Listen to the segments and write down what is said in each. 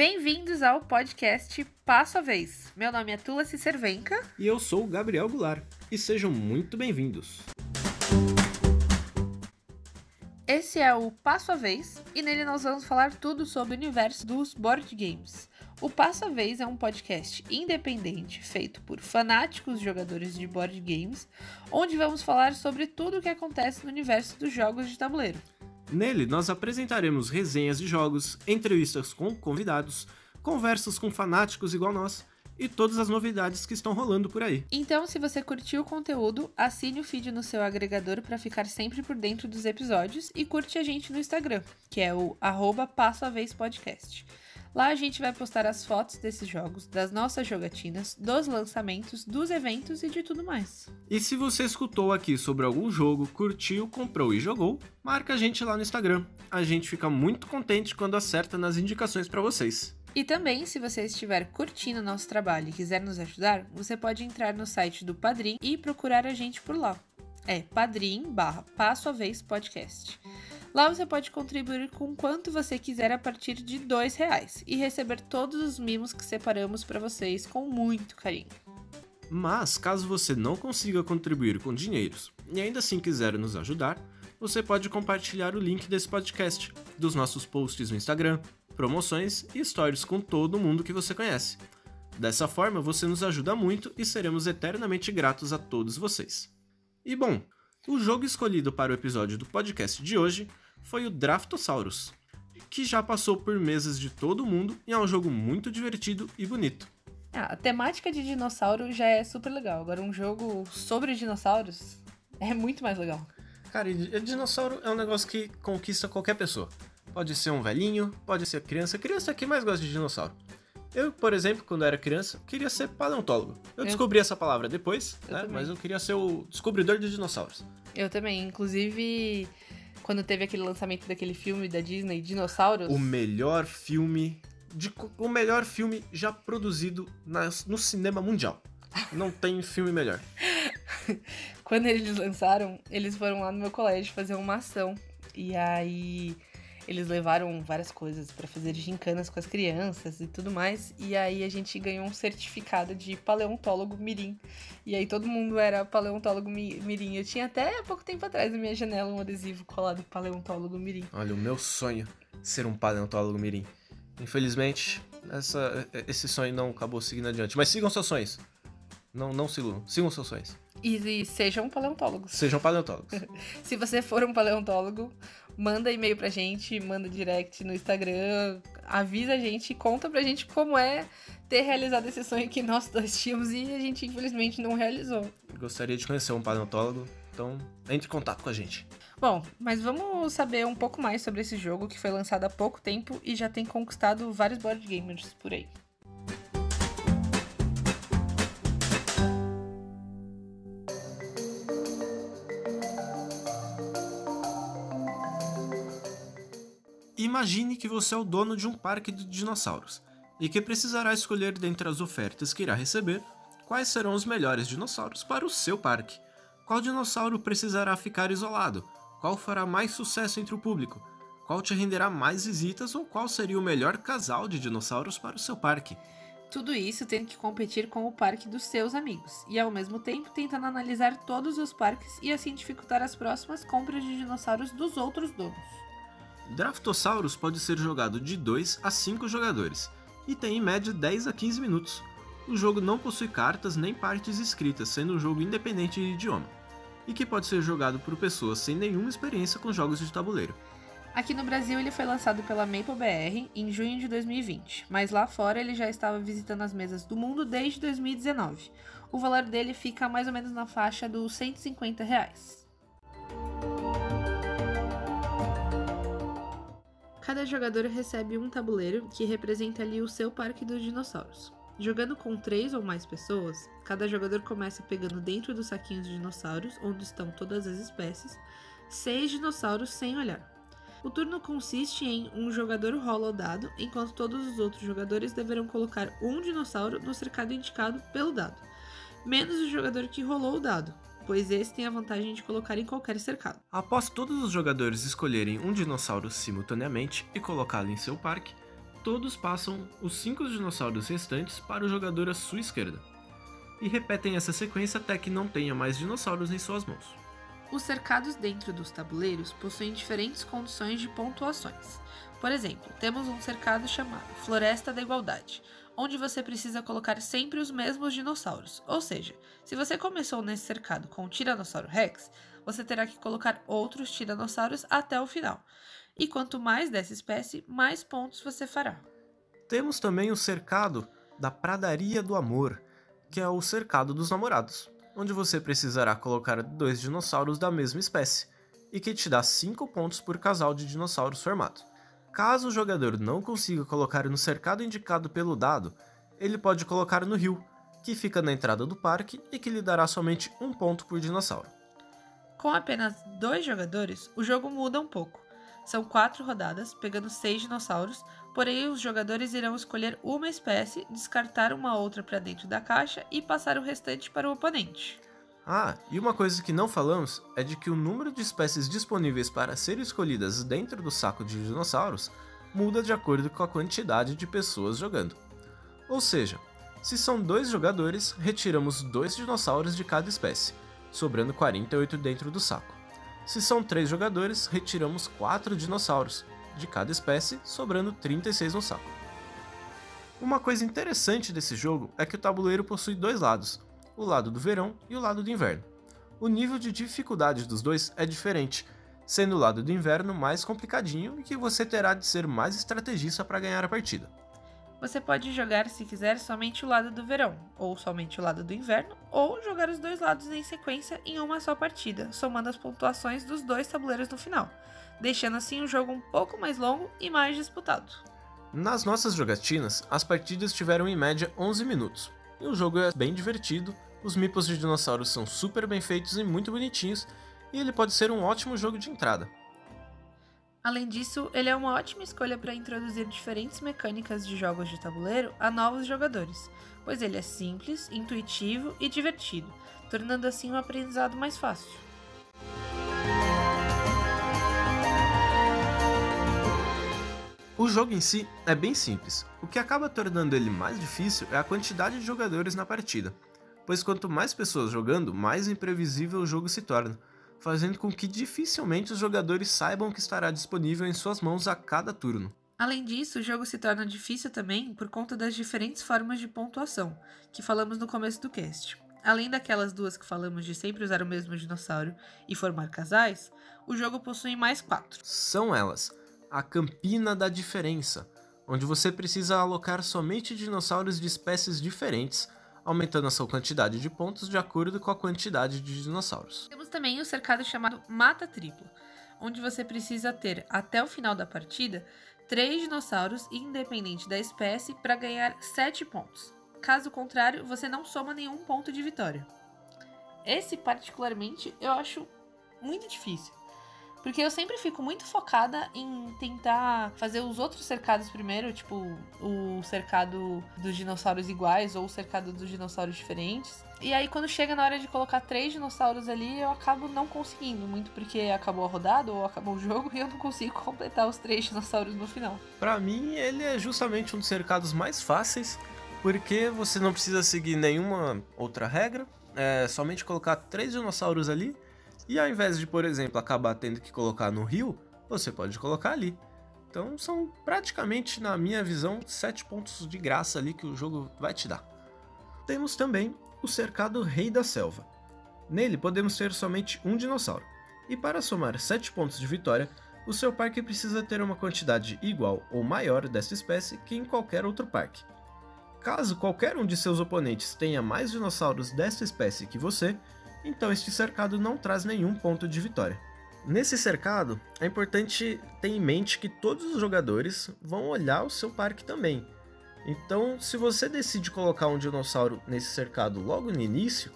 Bem-vindos ao podcast Passo a Vez. Meu nome é Tula Cicervenca. E eu sou o Gabriel Goulart. E sejam muito bem-vindos. Esse é o Passo a Vez e nele nós vamos falar tudo sobre o universo dos board games. O Passo a Vez é um podcast independente feito por fanáticos jogadores de board games, onde vamos falar sobre tudo o que acontece no universo dos jogos de tabuleiro. Nele, nós apresentaremos resenhas de jogos, entrevistas com convidados, conversas com fanáticos igual nós e todas as novidades que estão rolando por aí. Então, se você curtiu o conteúdo, assine o feed no seu agregador para ficar sempre por dentro dos episódios e curte a gente no Instagram, que é o arroba Passo a Vez Podcast. Lá a gente vai postar as fotos desses jogos, das nossas jogatinas, dos lançamentos, dos eventos e de tudo mais. E se você escutou aqui sobre algum jogo, curtiu, comprou e jogou, marca a gente lá no Instagram. A gente fica muito contente quando acerta nas indicações para vocês. E também, se você estiver curtindo nosso trabalho e quiser nos ajudar, você pode entrar no site do Padrim e procurar a gente por lá. É padrim barra passo a vez podcast. Lá você pode contribuir com quanto você quiser a partir de R$ reais e receber todos os mimos que separamos para vocês com muito carinho. Mas, caso você não consiga contribuir com dinheiros e ainda assim quiser nos ajudar, você pode compartilhar o link desse podcast, dos nossos posts no Instagram, promoções e stories com todo mundo que você conhece. Dessa forma, você nos ajuda muito e seremos eternamente gratos a todos vocês. E bom, o jogo escolhido para o episódio do podcast de hoje foi o Draftosaurus, que já passou por mesas de todo mundo e é um jogo muito divertido e bonito. Ah, a temática de dinossauro já é super legal, agora um jogo sobre dinossauros é muito mais legal. Cara, dinossauro é um negócio que conquista qualquer pessoa. Pode ser um velhinho, pode ser criança. Criança é quem mais gosta de dinossauro. Eu, por exemplo, quando era criança, queria ser paleontólogo. Eu, eu... descobri essa palavra depois, né? Mas eu queria ser o descobridor de dinossauros. Eu também. Inclusive, quando teve aquele lançamento daquele filme da Disney, Dinossauros. O melhor filme. De, o melhor filme já produzido na, no cinema mundial. Não tem filme melhor. quando eles lançaram, eles foram lá no meu colégio fazer uma ação. E aí eles levaram várias coisas para fazer gincanas com as crianças e tudo mais. E aí a gente ganhou um certificado de paleontólogo mirim. E aí todo mundo era paleontólogo mirim. Eu tinha até há pouco tempo atrás na minha janela um adesivo colado paleontólogo mirim. Olha, o meu sonho ser um paleontólogo mirim. Infelizmente, essa, esse sonho não acabou seguindo adiante. Mas sigam seus sonhos. Não, não sigam, sigam seus sonhos. E, e sejam paleontólogos. Sejam paleontólogos. Se você for um paleontólogo, manda e-mail pra gente, manda direct no Instagram, avisa a gente, conta pra gente como é ter realizado esse sonho que nós dois tínhamos e a gente infelizmente não realizou. Gostaria de conhecer um paleontólogo, então entre em contato com a gente. Bom, mas vamos saber um pouco mais sobre esse jogo que foi lançado há pouco tempo e já tem conquistado vários board gamers por aí. Imagine que você é o dono de um parque de dinossauros e que precisará escolher dentre as ofertas que irá receber quais serão os melhores dinossauros para o seu parque. Qual dinossauro precisará ficar isolado? Qual fará mais sucesso entre o público? Qual te renderá mais visitas ou qual seria o melhor casal de dinossauros para o seu parque? Tudo isso tem que competir com o parque dos seus amigos, e ao mesmo tempo tentando analisar todos os parques e assim dificultar as próximas compras de dinossauros dos outros donos. Draftosaurus pode ser jogado de 2 a 5 jogadores e tem em média 10 a 15 minutos. O jogo não possui cartas nem partes escritas, sendo um jogo independente de idioma, e que pode ser jogado por pessoas sem nenhuma experiência com jogos de tabuleiro. Aqui no Brasil ele foi lançado pela Maple BR em junho de 2020, mas lá fora ele já estava visitando as mesas do mundo desde 2019. O valor dele fica mais ou menos na faixa dos 150 reais. Cada jogador recebe um tabuleiro que representa ali o seu parque dos dinossauros. Jogando com três ou mais pessoas, cada jogador começa pegando dentro dos saquinhos de dinossauros, onde estão todas as espécies, seis dinossauros sem olhar. O turno consiste em um jogador rola o dado, enquanto todos os outros jogadores deverão colocar um dinossauro no cercado indicado pelo dado, menos o jogador que rolou o dado, pois esse tem a vantagem de colocar em qualquer cercado. Após todos os jogadores escolherem um dinossauro simultaneamente e colocá-lo em seu parque, todos passam os cinco dinossauros restantes para o jogador à sua esquerda. E repetem essa sequência até que não tenha mais dinossauros em suas mãos. Os cercados dentro dos tabuleiros possuem diferentes condições de pontuações. Por exemplo, temos um cercado chamado Floresta da Igualdade, onde você precisa colocar sempre os mesmos dinossauros. Ou seja, se você começou nesse cercado com o Tiranossauro Rex, você terá que colocar outros tiranossauros até o final. E quanto mais dessa espécie, mais pontos você fará. Temos também o cercado da Pradaria do Amor, que é o cercado dos namorados, onde você precisará colocar dois dinossauros da mesma espécie, e que te dá 5 pontos por casal de dinossauros formado. Caso o jogador não consiga colocar no cercado indicado pelo dado, ele pode colocar no rio, que fica na entrada do parque e que lhe dará somente um ponto por dinossauro. Com apenas dois jogadores, o jogo muda um pouco. São quatro rodadas, pegando seis dinossauros, porém os jogadores irão escolher uma espécie, descartar uma outra para dentro da caixa e passar o restante para o oponente. Ah, e uma coisa que não falamos é de que o número de espécies disponíveis para serem escolhidas dentro do saco de dinossauros muda de acordo com a quantidade de pessoas jogando. Ou seja, se são dois jogadores, retiramos dois dinossauros de cada espécie sobrando 48 dentro do saco. Se são 3 jogadores, retiramos 4 dinossauros de cada espécie, sobrando 36 no saco. Uma coisa interessante desse jogo é que o tabuleiro possui dois lados, o lado do verão e o lado do inverno. O nível de dificuldade dos dois é diferente, sendo o lado do inverno mais complicadinho e que você terá de ser mais estrategista para ganhar a partida. Você pode jogar, se quiser, somente o lado do verão, ou somente o lado do inverno, ou jogar os dois lados em sequência em uma só partida, somando as pontuações dos dois tabuleiros no final, deixando assim o jogo um pouco mais longo e mais disputado. Nas nossas jogatinas, as partidas tiveram em média 11 minutos, e o jogo é bem divertido, os mipos de dinossauros são super bem feitos e muito bonitinhos, e ele pode ser um ótimo jogo de entrada. Além disso, ele é uma ótima escolha para introduzir diferentes mecânicas de jogos de tabuleiro a novos jogadores, pois ele é simples, intuitivo e divertido, tornando assim o um aprendizado mais fácil. O jogo em si é bem simples. O que acaba tornando ele mais difícil é a quantidade de jogadores na partida, pois quanto mais pessoas jogando, mais imprevisível o jogo se torna fazendo com que dificilmente os jogadores saibam que estará disponível em suas mãos a cada turno. Além disso, o jogo se torna difícil também por conta das diferentes formas de pontuação, que falamos no começo do cast. Além daquelas duas que falamos de sempre usar o mesmo dinossauro e formar casais, o jogo possui mais quatro. São elas: a Campina da Diferença, onde você precisa alocar somente dinossauros de espécies diferentes aumentando a sua quantidade de pontos de acordo com a quantidade de dinossauros. Temos também o cercado chamado Mata Tripla, onde você precisa ter, até o final da partida, três dinossauros, independente da espécie, para ganhar 7 pontos. Caso contrário, você não soma nenhum ponto de vitória. Esse, particularmente, eu acho muito difícil. Porque eu sempre fico muito focada em tentar fazer os outros cercados primeiro, tipo o cercado dos dinossauros iguais ou o cercado dos dinossauros diferentes. E aí, quando chega na hora de colocar três dinossauros ali, eu acabo não conseguindo, muito porque acabou a rodada ou acabou o jogo e eu não consigo completar os três dinossauros no final. Para mim, ele é justamente um dos cercados mais fáceis, porque você não precisa seguir nenhuma outra regra, é somente colocar três dinossauros ali e ao invés de, por exemplo, acabar tendo que colocar no rio, você pode colocar ali. Então são praticamente, na minha visão, sete pontos de graça ali que o jogo vai te dar. Temos também o cercado Rei da Selva. Nele podemos ter somente um dinossauro. E para somar 7 pontos de vitória, o seu parque precisa ter uma quantidade igual ou maior dessa espécie que em qualquer outro parque. Caso qualquer um de seus oponentes tenha mais dinossauros dessa espécie que você, então este cercado não traz nenhum ponto de vitória. Nesse cercado, é importante ter em mente que todos os jogadores vão olhar o seu parque também. Então, se você decide colocar um dinossauro nesse cercado logo no início,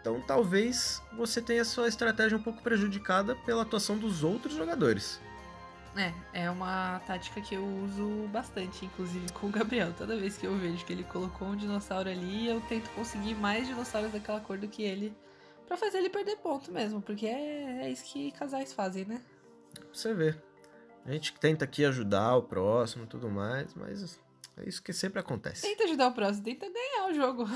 então talvez você tenha sua estratégia um pouco prejudicada pela atuação dos outros jogadores. É, é uma tática que eu uso bastante, inclusive com o Gabriel. Toda vez que eu vejo que ele colocou um dinossauro ali, eu tento conseguir mais dinossauros daquela cor do que ele Pra fazer ele perder ponto mesmo, porque é, é isso que casais fazem, né? Pra você ver. A gente tenta aqui ajudar o próximo e tudo mais, mas é isso que sempre acontece. Tenta ajudar o próximo, tenta ganhar o jogo.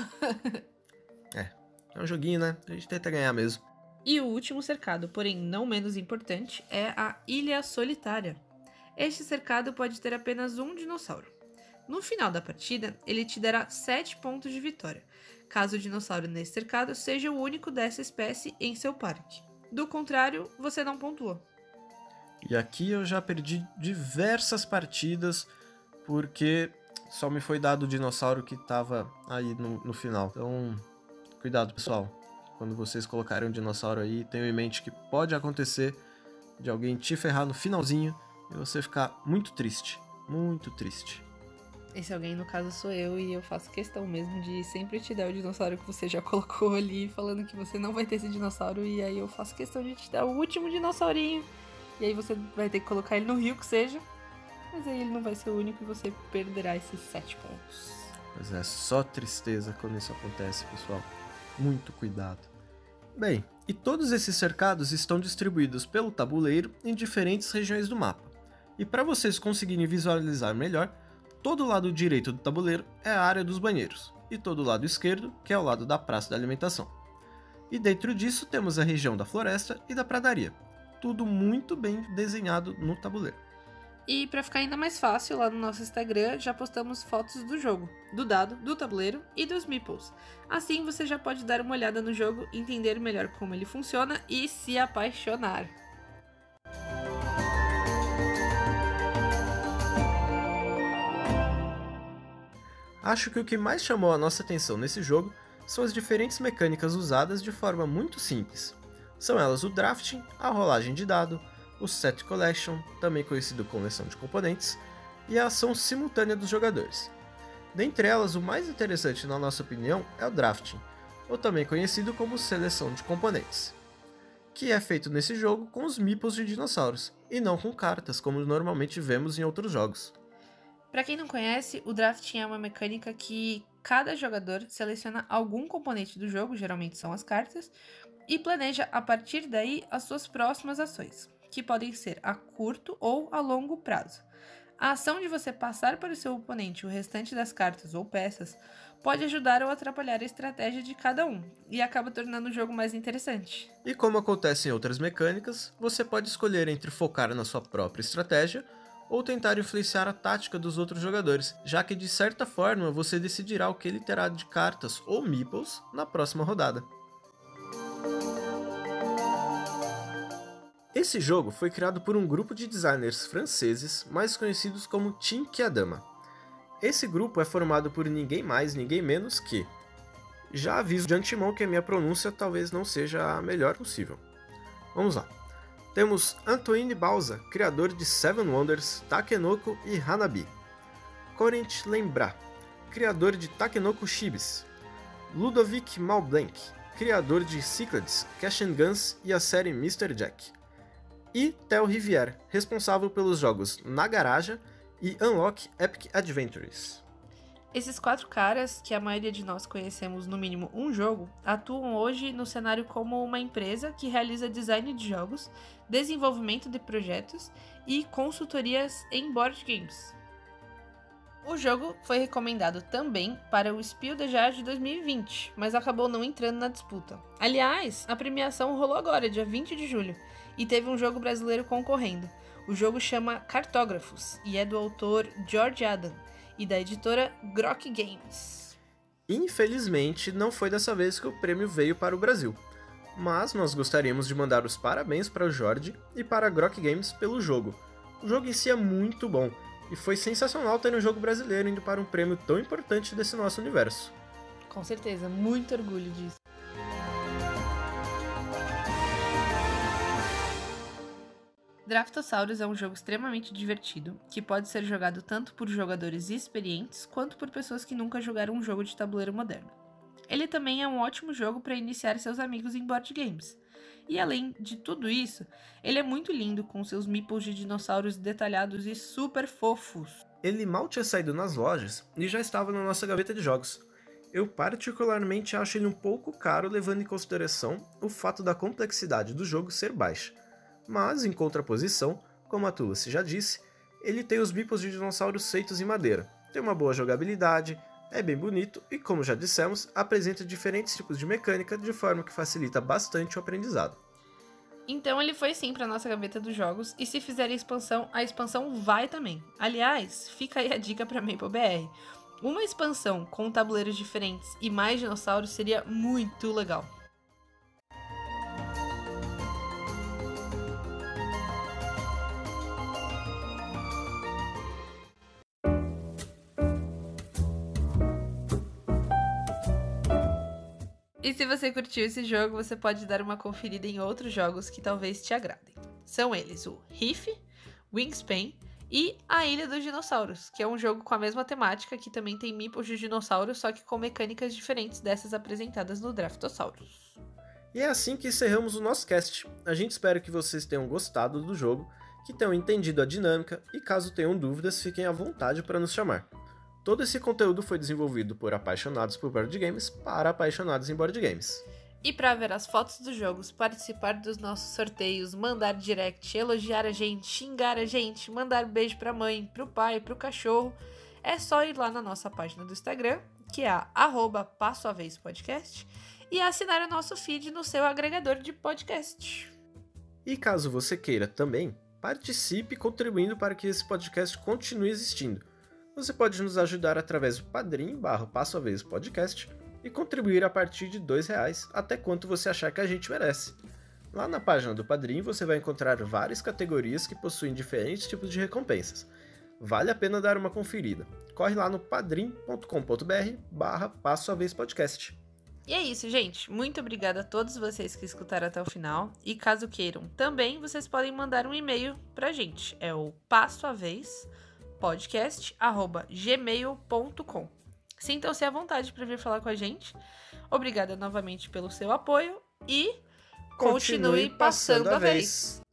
é, é um joguinho, né? A gente tenta ganhar mesmo. E o último cercado, porém não menos importante, é a Ilha Solitária. Este cercado pode ter apenas um dinossauro. No final da partida, ele te dará 7 pontos de vitória, caso o dinossauro nesse cercado seja o único dessa espécie em seu parque. Do contrário, você não pontua. E aqui eu já perdi diversas partidas porque só me foi dado o dinossauro que estava aí no, no final. Então, cuidado, pessoal. Quando vocês colocarem um dinossauro aí, tenham em mente que pode acontecer de alguém te ferrar no finalzinho e você ficar muito triste. Muito triste. Esse alguém, no caso, sou eu, e eu faço questão mesmo de sempre te dar o dinossauro que você já colocou ali, falando que você não vai ter esse dinossauro, e aí eu faço questão de te dar o último dinossaurinho, e aí você vai ter que colocar ele no rio, que seja, mas aí ele não vai ser o único e você perderá esses sete pontos. Pois é, só tristeza quando isso acontece, pessoal. Muito cuidado. Bem, e todos esses cercados estão distribuídos pelo tabuleiro em diferentes regiões do mapa. E para vocês conseguirem visualizar melhor, todo o lado direito do tabuleiro é a área dos banheiros, e todo o lado esquerdo, que é o lado da praça da alimentação. E dentro disso temos a região da floresta e da pradaria, tudo muito bem desenhado no tabuleiro. E para ficar ainda mais fácil, lá no nosso Instagram já postamos fotos do jogo, do dado, do tabuleiro e dos meeples. Assim você já pode dar uma olhada no jogo, entender melhor como ele funciona e se apaixonar. Acho que o que mais chamou a nossa atenção nesse jogo são as diferentes mecânicas usadas de forma muito simples. São elas o drafting, a rolagem de dado, o Set Collection, também conhecido como coleção de componentes, e a ação simultânea dos jogadores. Dentre elas, o mais interessante, na nossa opinião, é o drafting, ou também conhecido como seleção de componentes, que é feito nesse jogo com os meeples de dinossauros, e não com cartas, como normalmente vemos em outros jogos. Para quem não conhece, o drafting é uma mecânica que cada jogador seleciona algum componente do jogo, geralmente são as cartas, e planeja a partir daí as suas próximas ações que podem ser a curto ou a longo prazo. A ação de você passar para o seu oponente o restante das cartas ou peças pode ajudar ou atrapalhar a estratégia de cada um e acaba tornando o jogo mais interessante. E como acontece em outras mecânicas, você pode escolher entre focar na sua própria estratégia ou tentar influenciar a tática dos outros jogadores, já que de certa forma você decidirá o que ele terá de cartas ou meeples na próxima rodada. Esse jogo foi criado por um grupo de designers franceses mais conhecidos como Team Kiadama. Esse grupo é formado por ninguém mais, ninguém menos que. Já aviso de antemão que a minha pronúncia talvez não seja a melhor possível. Vamos lá. Temos Antoine Balza, criador de Seven Wonders, Takenoko e Hanabi. Corinth Lembra, criador de Takenoko Shibis. Ludovic Malblanc, criador de Cyclades, Cash and Guns e a série Mr. Jack e Theo Rivière, responsável pelos jogos Na Garagem e Unlock Epic Adventures. Esses quatro caras, que a maioria de nós conhecemos no mínimo um jogo, atuam hoje no cenário como uma empresa que realiza design de jogos, desenvolvimento de projetos e consultorias em board games. O jogo foi recomendado também para o Spiel de Jazz de 2020, mas acabou não entrando na disputa. Aliás, a premiação rolou agora, dia 20 de julho, e teve um jogo brasileiro concorrendo. O jogo chama Cartógrafos e é do autor George Adam e da editora Grok Games. Infelizmente, não foi dessa vez que o prêmio veio para o Brasil, mas nós gostaríamos de mandar os parabéns para o Jorge e para a Grok Games pelo jogo. O jogo em si é muito bom e foi sensacional ter um jogo brasileiro indo para um prêmio tão importante desse nosso universo. Com certeza, muito orgulho disso. Draftosaurus é um jogo extremamente divertido, que pode ser jogado tanto por jogadores experientes quanto por pessoas que nunca jogaram um jogo de tabuleiro moderno. Ele também é um ótimo jogo para iniciar seus amigos em board games. E além de tudo isso, ele é muito lindo com seus meeples de dinossauros detalhados e super fofos. Ele mal tinha saído nas lojas e já estava na nossa gaveta de jogos. Eu particularmente acho ele um pouco caro levando em consideração o fato da complexidade do jogo ser baixa mas, em contraposição, Como a Tulussi já disse, ele tem os bipos de dinossauros feitos em madeira, tem uma boa jogabilidade, é bem bonito e, como já dissemos, apresenta diferentes tipos de mecânica de forma que facilita bastante o aprendizado. Então ele foi sim para nossa gaveta dos jogos e se fizerem expansão, a expansão vai também. Aliás, fica aí a dica para Maple BR. Uma expansão com tabuleiros diferentes e mais dinossauros seria muito legal. E se você curtiu esse jogo, você pode dar uma conferida em outros jogos que talvez te agradem. São eles o Riff, Wingspan e A Ilha dos Dinossauros, que é um jogo com a mesma temática que também tem meeples de dinossauros, só que com mecânicas diferentes dessas apresentadas no Draftosaurus. E é assim que encerramos o nosso cast. A gente espera que vocês tenham gostado do jogo, que tenham entendido a dinâmica e caso tenham dúvidas, fiquem à vontade para nos chamar. Todo esse conteúdo foi desenvolvido por apaixonados por board games para apaixonados em board games. E para ver as fotos dos jogos, participar dos nossos sorteios, mandar direct, elogiar a gente, xingar a gente, mandar beijo pra mãe, pro pai, pro cachorro, é só ir lá na nossa página do Instagram, que é a arroba passo a vez podcast, e assinar o nosso feed no seu agregador de podcast. E caso você queira também, participe contribuindo para que esse podcast continue existindo você pode nos ajudar através do padrim barra passo a vez podcast e contribuir a partir de R$ reais até quanto você achar que a gente merece. Lá na página do Padrim você vai encontrar várias categorias que possuem diferentes tipos de recompensas. Vale a pena dar uma conferida. Corre lá no padrim.com.br barra passo a vez podcast. E é isso, gente. Muito obrigada a todos vocês que escutaram até o final. E caso queiram, também vocês podem mandar um e-mail pra gente. É o passo a vez podcast@gmail.com. Sintam-se à vontade para vir falar com a gente. Obrigada novamente pelo seu apoio e continue, continue passando, passando a vez. vez.